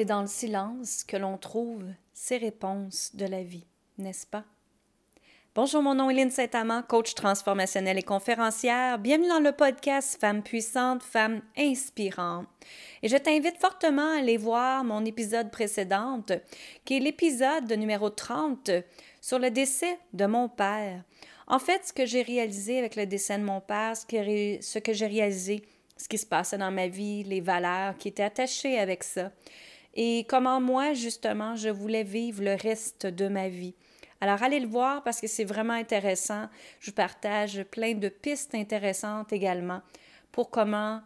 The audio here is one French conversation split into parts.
C'est dans le silence que l'on trouve ces réponses de la vie, n'est-ce pas? Bonjour, mon nom est Lynne Saint-Amand, coach transformationnelle et conférencière. Bienvenue dans le podcast Femmes puissantes, Femmes inspirantes. Et je t'invite fortement à aller voir mon épisode précédent, qui est l'épisode numéro 30 sur le décès de mon père. En fait, ce que j'ai réalisé avec le décès de mon père, ce que j'ai réalisé, ce qui se passait dans ma vie, les valeurs qui étaient attachées avec ça et comment moi, justement, je voulais vivre le reste de ma vie. Alors, allez le voir parce que c'est vraiment intéressant. Je partage plein de pistes intéressantes également pour comment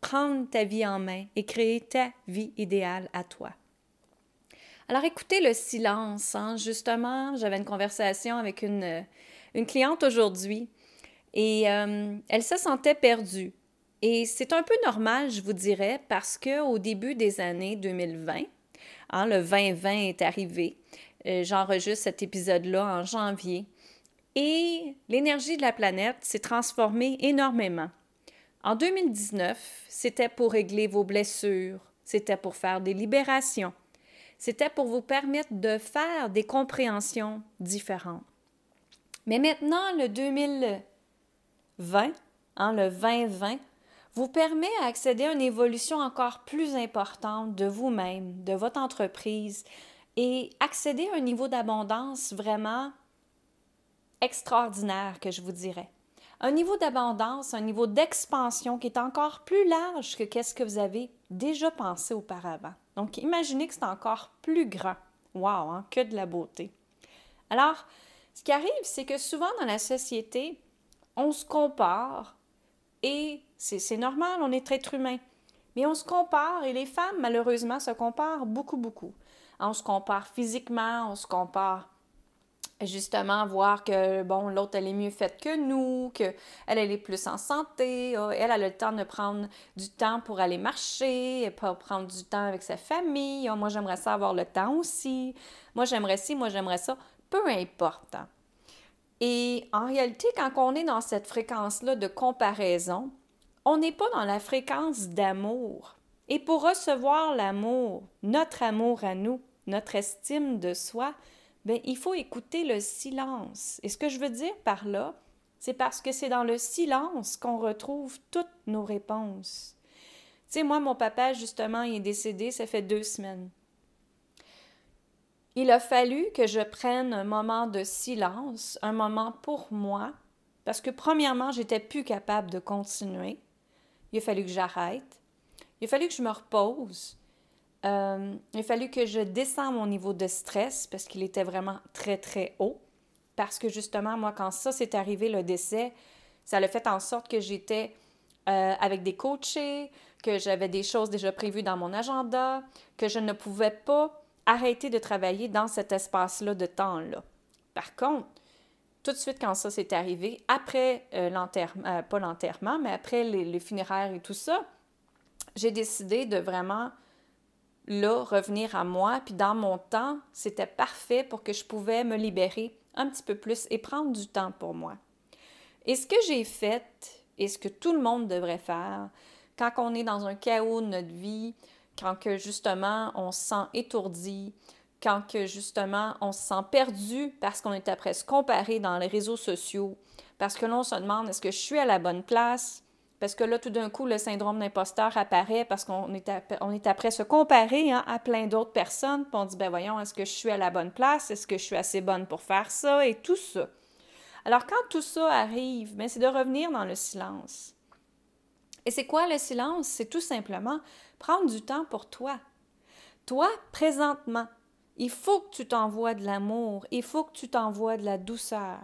prendre ta vie en main et créer ta vie idéale à toi. Alors, écoutez le silence. Hein. Justement, j'avais une conversation avec une, cliente aujourd'hui et euh, elle se sentait perdue. Et c'est un peu normal, je vous dirais, parce qu'au début des années 2020, hein, le 2020 est arrivé. Euh, j'enregistre cet épisode-là en janvier. Et l'énergie de la planète s'est transformée énormément. En 2019, c'était pour régler vos blessures, c'était pour faire des libérations, c'était pour vous permettre de faire des compréhensions différentes. Mais maintenant, le 2020, hein, le 2020, vous permet d'accéder à une évolution encore plus importante de vous-même, de votre entreprise et accéder à un niveau d'abondance vraiment extraordinaire, que je vous dirais. Un niveau d'abondance, un niveau d'expansion qui est encore plus large que ce que vous avez déjà pensé auparavant. Donc, imaginez que c'est encore plus grand. Wow, hein, que de la beauté. Alors, ce qui arrive, c'est que souvent dans la société, on se compare et c'est normal, on est être humain. Mais on se compare et les femmes, malheureusement, se comparent beaucoup, beaucoup. On se compare physiquement, on se compare justement voir que, bon, l'autre, elle est mieux faite que nous, qu'elle, elle est plus en santé, ah, elle, a le temps de prendre du temps pour aller marcher, pas prendre du temps avec sa famille. Ah, moi, j'aimerais ça avoir le temps aussi. Moi, j'aimerais ci, moi, j'aimerais ça. Peu importe. Hein. Et en réalité, quand on est dans cette fréquence-là de comparaison, on n'est pas dans la fréquence d'amour. Et pour recevoir l'amour, notre amour à nous, notre estime de soi, bien, il faut écouter le silence. Et ce que je veux dire par là, c'est parce que c'est dans le silence qu'on retrouve toutes nos réponses. Tu sais, moi, mon papa, justement, il est décédé, ça fait deux semaines. Il a fallu que je prenne un moment de silence, un moment pour moi, parce que premièrement, j'étais plus capable de continuer. Il a fallu que j'arrête. Il a fallu que je me repose. Euh, il a fallu que je descende mon niveau de stress parce qu'il était vraiment très, très haut. Parce que justement, moi, quand ça s'est arrivé, le décès, ça a fait en sorte que j'étais euh, avec des coachés, que j'avais des choses déjà prévues dans mon agenda, que je ne pouvais pas arrêter de travailler dans cet espace-là de temps-là. Par contre, tout de suite quand ça s'est arrivé, après euh, l'enterrement, euh, pas l'enterrement, mais après les, funéraires et tout ça, j'ai décidé de vraiment, là, revenir à moi. Puis dans mon temps, c'était parfait pour que je pouvais me libérer un petit peu plus et prendre du temps pour moi. Et ce que j'ai fait, et ce que tout le monde devrait faire, quand on est dans un chaos de notre vie, quand que justement on se sent étourdi, quand que justement on se sent perdu parce qu'on est après se comparer dans les réseaux sociaux, parce que là on se demande est-ce que je suis à la bonne place, parce que là tout d'un coup le syndrome d'imposteur apparaît parce qu'on est, est après se comparer hein, à plein d'autres personnes, puis on dit ben voyons est-ce que je suis à la bonne place, est-ce que je suis assez bonne pour faire ça? Et tout ça. Alors quand tout ça arrive, ben, c'est de revenir dans le silence. Et c'est quoi le silence? C'est tout simplement prendre du temps pour toi. Toi, présentement, il faut que tu t'envoies de l'amour, il faut que tu t'envoies de la douceur.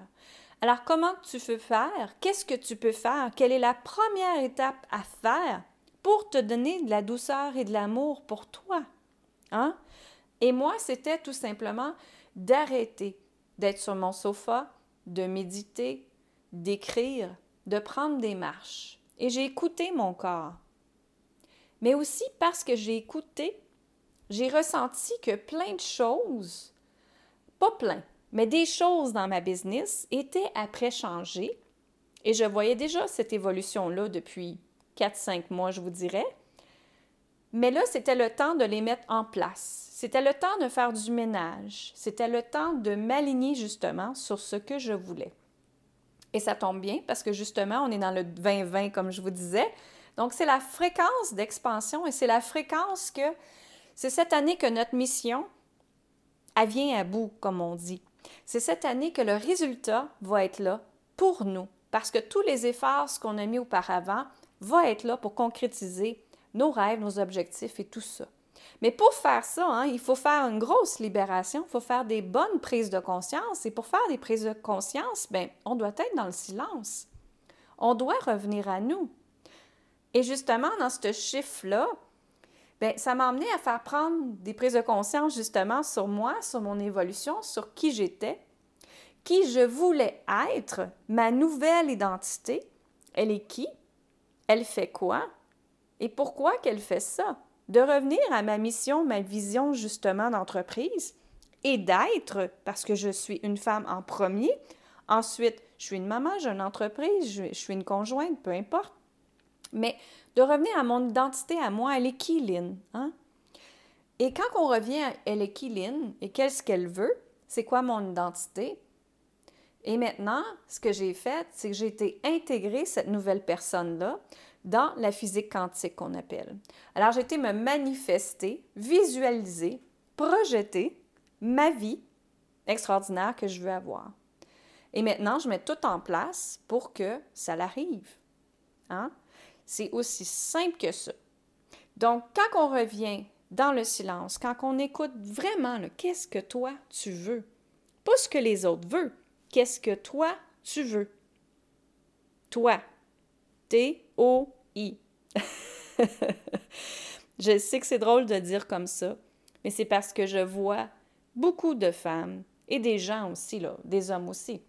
Alors, comment tu peux faire? Qu'est-ce que tu peux faire? Quelle est la première étape à faire pour te donner de la douceur et de l'amour pour toi? Hein? Et moi, c'était tout simplement d'arrêter d'être sur mon sofa, de méditer, d'écrire, de prendre des marches et j'ai écouté mon corps. Mais aussi parce que j'ai écouté, j'ai ressenti que plein de choses, pas plein, mais des choses dans ma business étaient après changées. Et je voyais déjà cette évolution-là depuis 4-5 mois, je vous dirais. Mais là, c'était le temps de les mettre en place. C'était le temps de faire du ménage. C'était le temps de m'aligner justement sur ce que je voulais. Et ça tombe bien parce que justement, on est dans le 2020, comme je vous disais. Donc, c'est la fréquence d'expansion et c'est la fréquence que c'est cette année que notre mission, elle vient à bout, comme on dit. C'est cette année que le résultat va être là pour nous parce que tous les efforts qu'on a mis auparavant vont être là pour concrétiser nos rêves, nos objectifs et tout ça. Mais pour faire ça, hein, il faut faire une grosse libération, il faut faire des bonnes prises de conscience. Et pour faire des prises de conscience, ben, on doit être dans le silence. On doit revenir à nous. Et justement, dans ce chiffre-là, ben, ça m'a amené à faire prendre des prises de conscience justement sur moi, sur mon évolution, sur qui j'étais, qui je voulais être, ma nouvelle identité. Elle est qui? Elle fait quoi? Et pourquoi qu'elle fait ça? De revenir à ma mission, ma vision justement d'entreprise et d'être, parce que je suis une femme en premier. Ensuite, je suis une maman, j'ai une entreprise, je, suis une conjointe, peu importe. Mais de revenir à mon identité à moi, elle est qui? Hein? Et quand on revient elle est qui? Et qu'est-ce qu'elle veut? C'est quoi mon identité? Et maintenant, ce que j'ai fait, c'est que j'ai été intégrée, cette nouvelle personne-là, dans la physique quantique qu'on appelle. Alors, j'ai été me manifester, visualiser, projeter ma vie extraordinaire que je veux avoir. Et maintenant, je mets tout en place pour que ça l'arrive. Hein? C'est aussi simple que ça. Donc, quand on revient dans le silence, quand on écoute vraiment, qu'est-ce que toi tu veux? Pas ce que les autres veulent. Qu'est-ce que toi tu veux? Toi. T O-I. je sais que c'est drôle de dire comme ça, mais c'est parce que je vois beaucoup de femmes, et des gens aussi, des hommes aussi,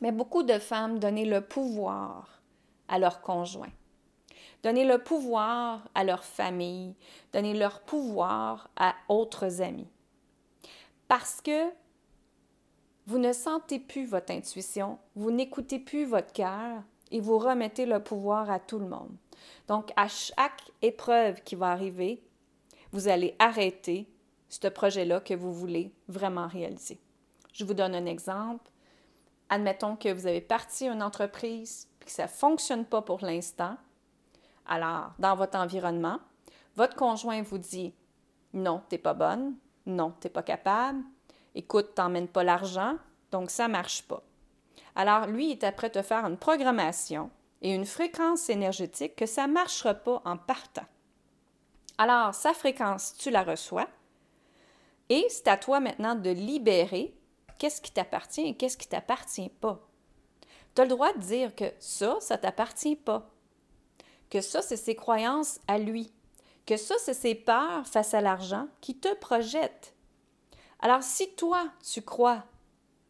mais beaucoup de femmes donner le pouvoir à leur conjoint, donner le pouvoir à leur famille, donner leur pouvoir à autres amis. Parce que vous ne sentez plus votre intuition, vous n'écoutez plus votre cœur, et vous remettez le pouvoir à tout le monde. Donc, à chaque épreuve qui va arriver, vous allez arrêter ce projet-là que vous voulez vraiment réaliser. Je vous donne un exemple. Admettons que vous avez parti une entreprise et que ça ne fonctionne pas pour l'instant. Alors, dans votre environnement, votre conjoint vous dit non, tu n'es pas bonne, non, tu n'es pas capable, écoute, tu n'emmènes pas l'argent, donc ça marche pas. Alors, lui, est après te faire une programmation et une fréquence énergétique que ça marchera pas en partant. Alors, sa fréquence, tu la reçois et c'est à toi maintenant de libérer qu'est-ce qui t'appartient et qu'est-ce qui t'appartient pas. Tu as le droit de dire que ça, ça t'appartient pas. Que ça, c'est ses croyances à lui. Que ça, c'est ses peurs face à l'argent qui te projettent. Alors, si toi, tu crois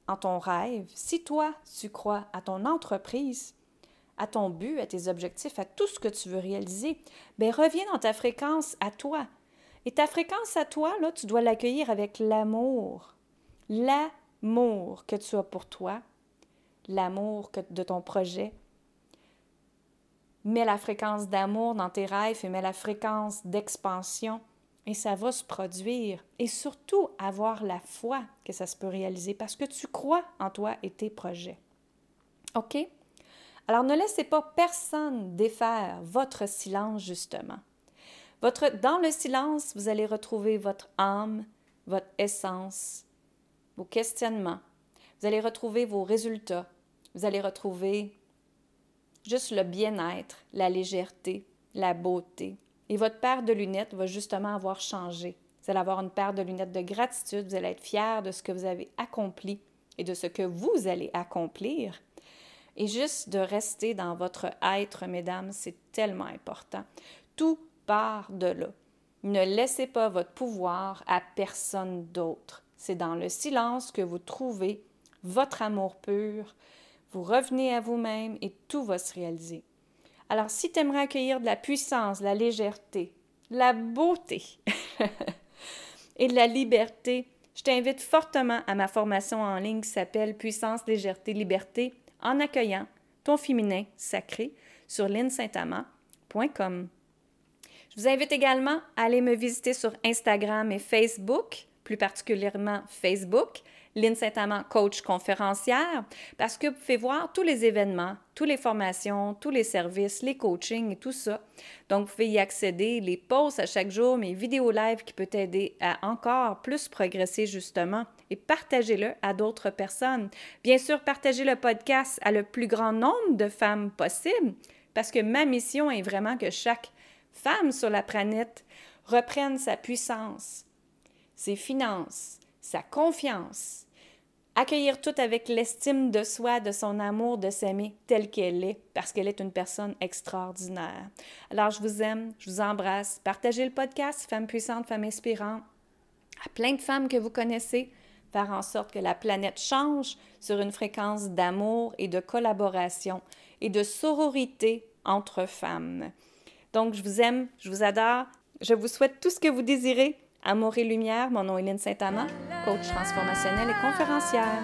en ton rêve, si toi, tu crois à ton entreprise, à ton but, à tes objectifs, à tout ce que tu veux réaliser, bien, reviens dans ta fréquence à toi. Et ta fréquence à toi, là, tu dois l'accueillir avec l'amour. L'amour que tu as pour toi, l'amour de ton projet. Mets la fréquence d'amour dans tes rêves et mets la fréquence d'expansion et ça va se produire. Et surtout, avoir la foi que ça se peut réaliser parce que tu crois en toi et tes projets. OK? Alors ne laissez pas personne défaire votre silence, justement. Votre, dans le silence, vous allez retrouver votre âme, votre essence, vos questionnements. Vous allez retrouver vos résultats. Vous allez retrouver juste le bien-être, la légèreté, la beauté, et votre paire de lunettes va justement avoir changé. Vous allez avoir une paire de lunettes de gratitude, vous allez être fier de ce que vous avez accompli et de ce que vous allez accomplir. Et juste de rester dans votre être, mesdames, c'est tellement important. Tout part de là. Ne laissez pas votre pouvoir à personne d'autre. C'est dans le silence que vous trouvez votre amour pur. Vous revenez à vous-même et tout va se réaliser. Alors, si tu aimerais accueillir de la puissance, de la légèreté, la beauté et de la liberté, je t'invite fortement à ma formation en ligne qui s'appelle Puissance, légèreté, liberté en accueillant ton féminin sacré sur linsaintamant.com. Je vous invite également à aller me visiter sur Instagram et Facebook, plus particulièrement Facebook, Lynn Saint-Amand, coach conférencière, parce que vous pouvez voir tous les événements, toutes les formations, tous les services, les coachings et tout ça. Donc, vous pouvez y accéder, les posts à chaque jour, mes vidéos live qui peuvent aider à encore plus progresser justement et partagez-le à d'autres personnes. Bien sûr, partagez le podcast à le plus grand nombre de femmes possible parce que ma mission est vraiment que chaque femme sur la planète reprenne sa puissance, ses finances, sa confiance, accueillir tout avec l'estime de soi, de son amour, de s'aimer telle qu'elle est, parce qu'elle est une personne extraordinaire. Alors, je vous aime, je vous embrasse. Partagez le podcast Femmes puissantes, Femmes inspirantes à plein de femmes que vous connaissez, faire en sorte que la planète change sur une fréquence d'amour et de collaboration et de sororité entre femmes. Donc, je vous aime, je vous adore, je vous souhaite tout ce que vous désirez. Amour et lumière, mon nom est Lynne Saint-Amand, coach transformationnel et conférencière.